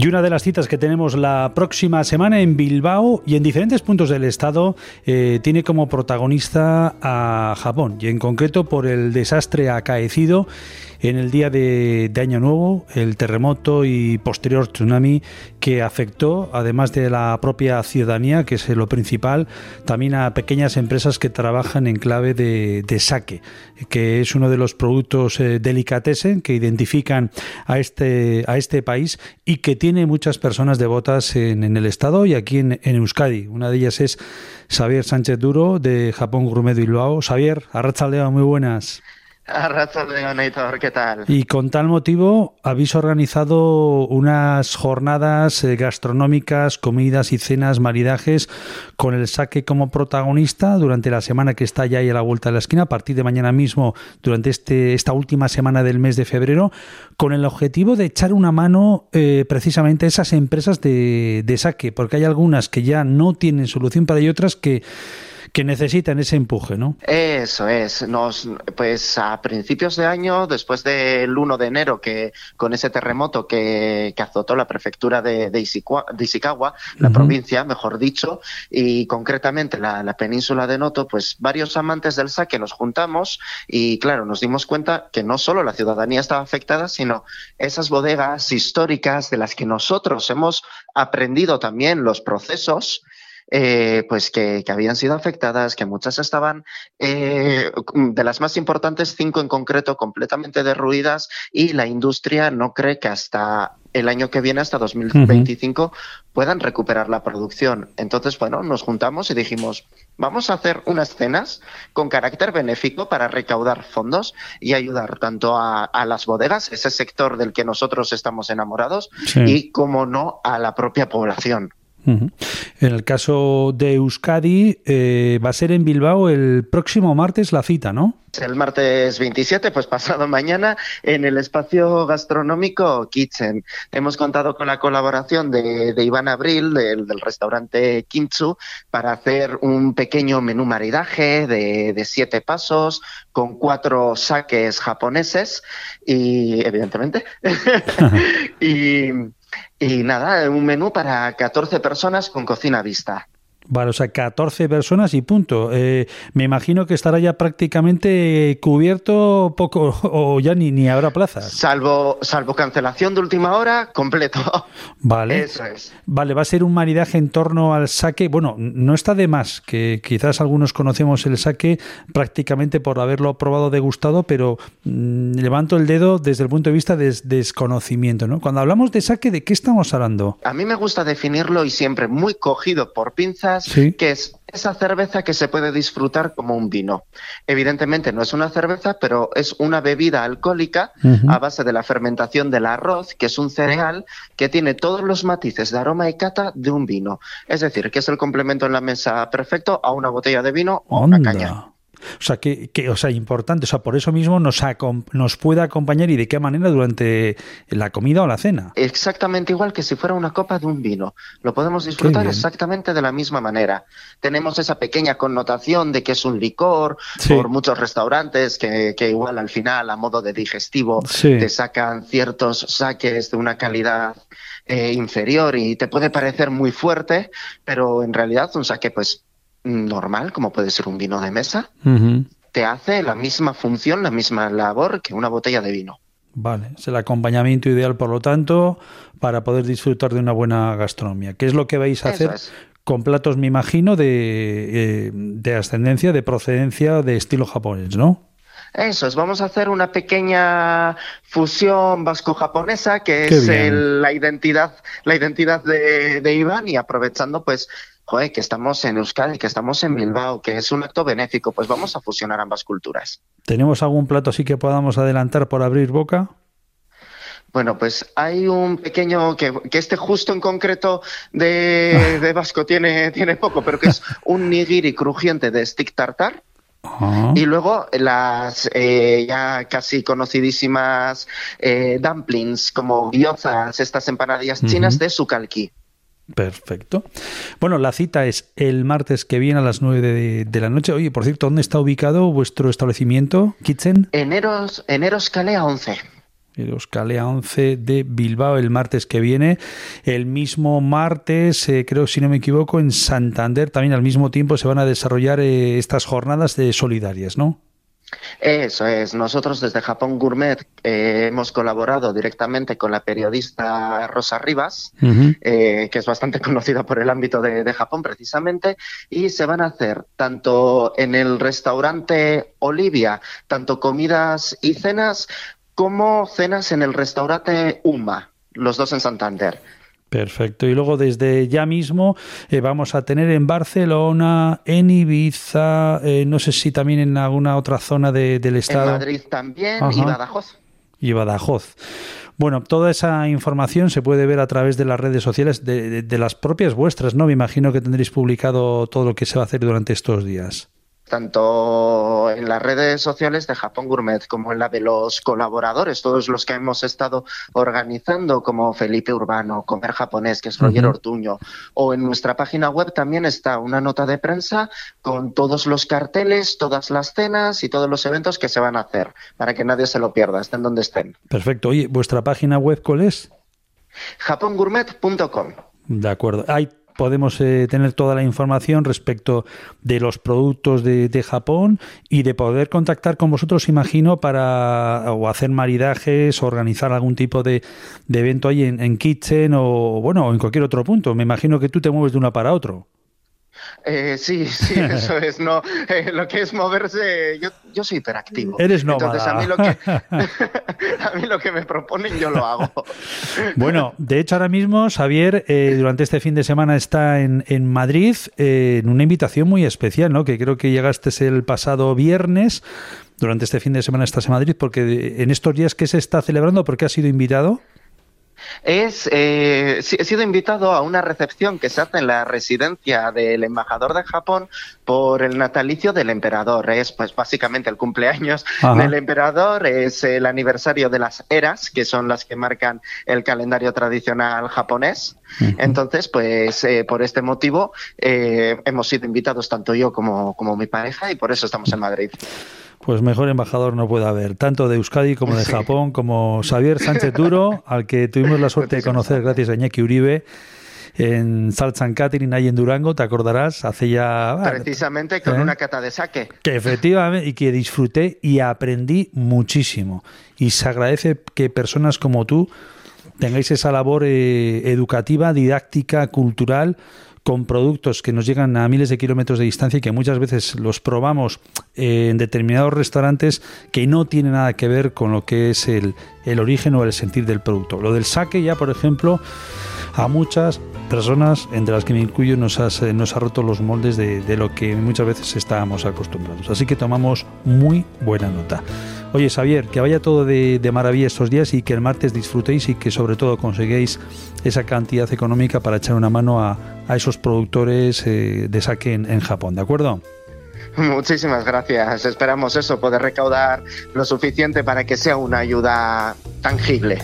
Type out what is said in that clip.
Y una de las citas que tenemos la próxima semana en Bilbao y en diferentes puntos del estado eh, tiene como protagonista a Japón y en concreto por el desastre acaecido en el día de, Año Nuevo, el terremoto y posterior tsunami que afectó, además de la propia ciudadanía, que es lo principal, también a pequeñas empresas que trabajan en clave de, sake, que es uno de los productos eh, delicatessen que identifican a este, a este país y que tiene muchas personas devotas en, el Estado y aquí en, Euskadi. Una de ellas es Xavier Sánchez Duro de Japón Gourmet Bilbao. Xavier, Arrachaldeo, muy buenas. De ¿qué tal? Y con tal motivo habéis organizado unas jornadas eh, gastronómicas, comidas y cenas, maridajes, con el saque como protagonista durante la semana que está ya ahí a la vuelta de la esquina, a partir de mañana mismo, durante este, esta última semana del mes de febrero, con el objetivo de echar una mano eh, precisamente a esas empresas de, de saque, porque hay algunas que ya no tienen solución para y otras que que necesitan ese empuje, ¿no? Eso es. Nos, pues a principios de año, después del 1 de enero, que con ese terremoto que, que azotó la prefectura de, de, Ishikawa, la provincia, mejor dicho, y concretamente la, la, península de Noto, pues varios amantes del saque nos juntamos y claro, nos dimos cuenta que no solo la ciudadanía estaba afectada, sino esas bodegas históricas de las que nosotros hemos aprendido también los procesos eh, pues que, que, habían sido afectadas, que muchas estaban, eh, de las más importantes, cinco en concreto, completamente derruidas y la industria no cree que hasta el año que viene, hasta 2025, uh -huh. puedan recuperar la producción. Entonces, bueno, nos juntamos y dijimos, vamos a hacer unas cenas con carácter benéfico para recaudar fondos y ayudar tanto a, a las bodegas, ese sector del que nosotros estamos enamorados, sí. y, como no, a la propia población. En el caso de Euskadi, eh, va a ser en Bilbao el próximo martes la cita, ¿no? El martes 27, pues pasado mañana, en el espacio gastronómico Kitchen. Hemos contado con la colaboración de, de Iván Abril, del, del, restaurante Kimchu, para hacer un pequeño menú maridaje de, de siete pasos, con cuatro saques japoneses, y evidentemente. y y nada, un menú para 14 personas con cocina vista. Vale, o sea, 14 personas y punto. Eh, me imagino que estará ya prácticamente cubierto poco o ya ni, ni habrá plazas. Salvo, salvo cancelación de última hora, completo. Vale. Eso es. Vale, va a ser un maridaje en torno al saque. Bueno, no está de más, que quizás algunos conocemos el saque prácticamente por haberlo probado degustado, pero mmm, levanto el dedo desde el punto de vista de desconocimiento. ¿no? Cuando hablamos de saque, ¿de qué estamos hablando? A mí me gusta definirlo y siempre muy cogido por pinzas ¿Sí? que es esa cerveza que se puede disfrutar como un vino. Evidentemente no es una cerveza, pero es una bebida alcohólica uh -huh. a base de la fermentación del arroz, que es un cereal que tiene todos los matices de aroma y cata de un vino. Es decir, que es el complemento en la mesa perfecto a una botella de vino o una caña. O sea, que, que, o sea, importante, o sea, por eso mismo nos, nos puede acompañar y de qué manera durante la comida o la cena. Exactamente igual que si fuera una copa de un vino. Lo podemos disfrutar exactamente de la misma manera. Tenemos esa pequeña connotación de que es un licor sí. por muchos restaurantes que, que, igual al final, a modo de digestivo, sí. te sacan ciertos saques de una calidad eh, inferior y te puede parecer muy fuerte, pero en realidad un saque pues normal, como puede ser un vino de mesa, uh -huh. te hace la misma función, la misma labor que una botella de vino. Vale, es el acompañamiento ideal, por lo tanto, para poder disfrutar de una buena gastronomía. ¿Qué es lo que vais a Eso hacer? Es. Con platos, me imagino, de, eh, de ascendencia, de procedencia, de estilo japonés, ¿no? Eso es, vamos a hacer una pequeña fusión vasco-japonesa, que Qué es el, la identidad, la identidad de, de Iván, y aprovechando, pues, joder, que estamos en Euskadi, que estamos en Bilbao, que es un acto benéfico, pues vamos a fusionar ambas culturas. ¿Tenemos algún plato así que podamos adelantar por abrir boca? Bueno, pues hay un pequeño, que, que este justo en concreto de, de Vasco tiene, tiene poco, pero que es un nigiri crujiente de stick tartar. Y luego las eh, ya casi conocidísimas eh, dumplings, como gyozas, estas empanadillas chinas uh -huh. de sukalki. Perfecto. Bueno, la cita es el martes que viene a las 9 de, de, la noche. Oye, por cierto, ¿dónde está ubicado vuestro establecimiento, Kitchen? Eneros, Eneros Calea 11. El Euskalea 11 de Bilbao el martes que viene. El mismo martes, eh, creo si no me equivoco, en Santander también al mismo tiempo se van a desarrollar eh, estas jornadas de solidarias, ¿no? Eso es. Nosotros desde Japón Gourmet eh, hemos colaborado directamente con la periodista Rosa Rivas, que es bastante conocida por el ámbito de, de, Japón precisamente, y se van a hacer tanto en el restaurante Olivia, tanto comidas y cenas, como cenas en el restaurante Uma, los dos en Santander. Perfecto. Y luego desde ya mismo eh, vamos a tener en Barcelona, en Ibiza, eh, no sé si también en alguna otra zona del estado. En Madrid también y Badajoz. Y Badajoz. Bueno, toda esa información se puede ver a través de las redes sociales de, de las propias vuestras, ¿no? Me imagino que tendréis publicado todo lo que se va a hacer durante estos días tanto en las redes sociales de Japón Gourmet como en la de los colaboradores, todos los que hemos estado organizando, como Felipe Urbano, Comer Japonés, que es Roger Ortuño, o en nuestra página web también está una nota de prensa con todos los carteles, todas las cenas y todos los eventos que se van a hacer, para que nadie se lo pierda, estén donde estén. Perfecto. Oye, ¿vuestra página web cuál es? japongourmet.com. De acuerdo. Hay podemos eh, tener toda la información respecto de los productos de, Japón y de poder contactar con vosotros, imagino, para o hacer maridajes, organizar algún tipo de, evento ahí en, en Kitchen o bueno, en cualquier otro punto. Me imagino que tú te mueves de una para otro. Eh, sí, sí, eso es. No, eh, lo que es moverse, yo, yo soy hiperactivo. Eres nómada. Entonces a mí lo que a mí lo que me proponen yo lo hago. Bueno, de hecho ahora mismo Xavier eh, durante este fin de semana está en, en Madrid en una invitación muy especial, ¿no? Que creo que llegaste el pasado viernes. Durante este fin de semana estás en Madrid porque en estos días que se está celebrando, ¿por qué has sido invitado? Es eh, he sido invitado a una recepción que se hace en la residencia del embajador de Japón por el natalicio del emperador. Es pues básicamente el cumpleaños del emperador, es el aniversario de las eras, que son las que marcan el calendario tradicional japonés. Entonces, pues eh, por este motivo eh, hemos sido invitados tanto yo como, como mi pareja y por eso estamos en Madrid. Pues mejor embajador no puede haber, tanto de Euskadi como de Japón, como Xavier Sánchez Duro, al que tuvimos la suerte de conocer gracias a Iñaki Uribe en Salt San Catherine, ahí en Durango, te acordarás, hace ya... Precisamente con ¿eh? una cata de saque. Que efectivamente, y que disfruté y aprendí muchísimo. Y se agradece que personas como tú tengáis esa labor eh, educativa, didáctica, cultural, con productos que nos llegan a miles de kilómetros de distancia y que muchas veces los probamos en determinados restaurantes que no tiene nada que ver con lo que es el, el origen o el sentir del producto. Lo del saque ya, por ejemplo, a muchas personas, entre las que me incluyo, nos, nos ha roto los moldes de, de lo que muchas veces estábamos acostumbrados. Así que tomamos muy buena nota. Oye, Xavier, que vaya todo de, maravilla estos días y que el martes disfrutéis y que sobre todo conseguéis esa cantidad económica para echar una mano a, esos productores eh, de saque en, Japón, ¿de acuerdo? Muchísimas gracias. Esperamos eso, poder recaudar lo suficiente para que sea una ayuda tangible.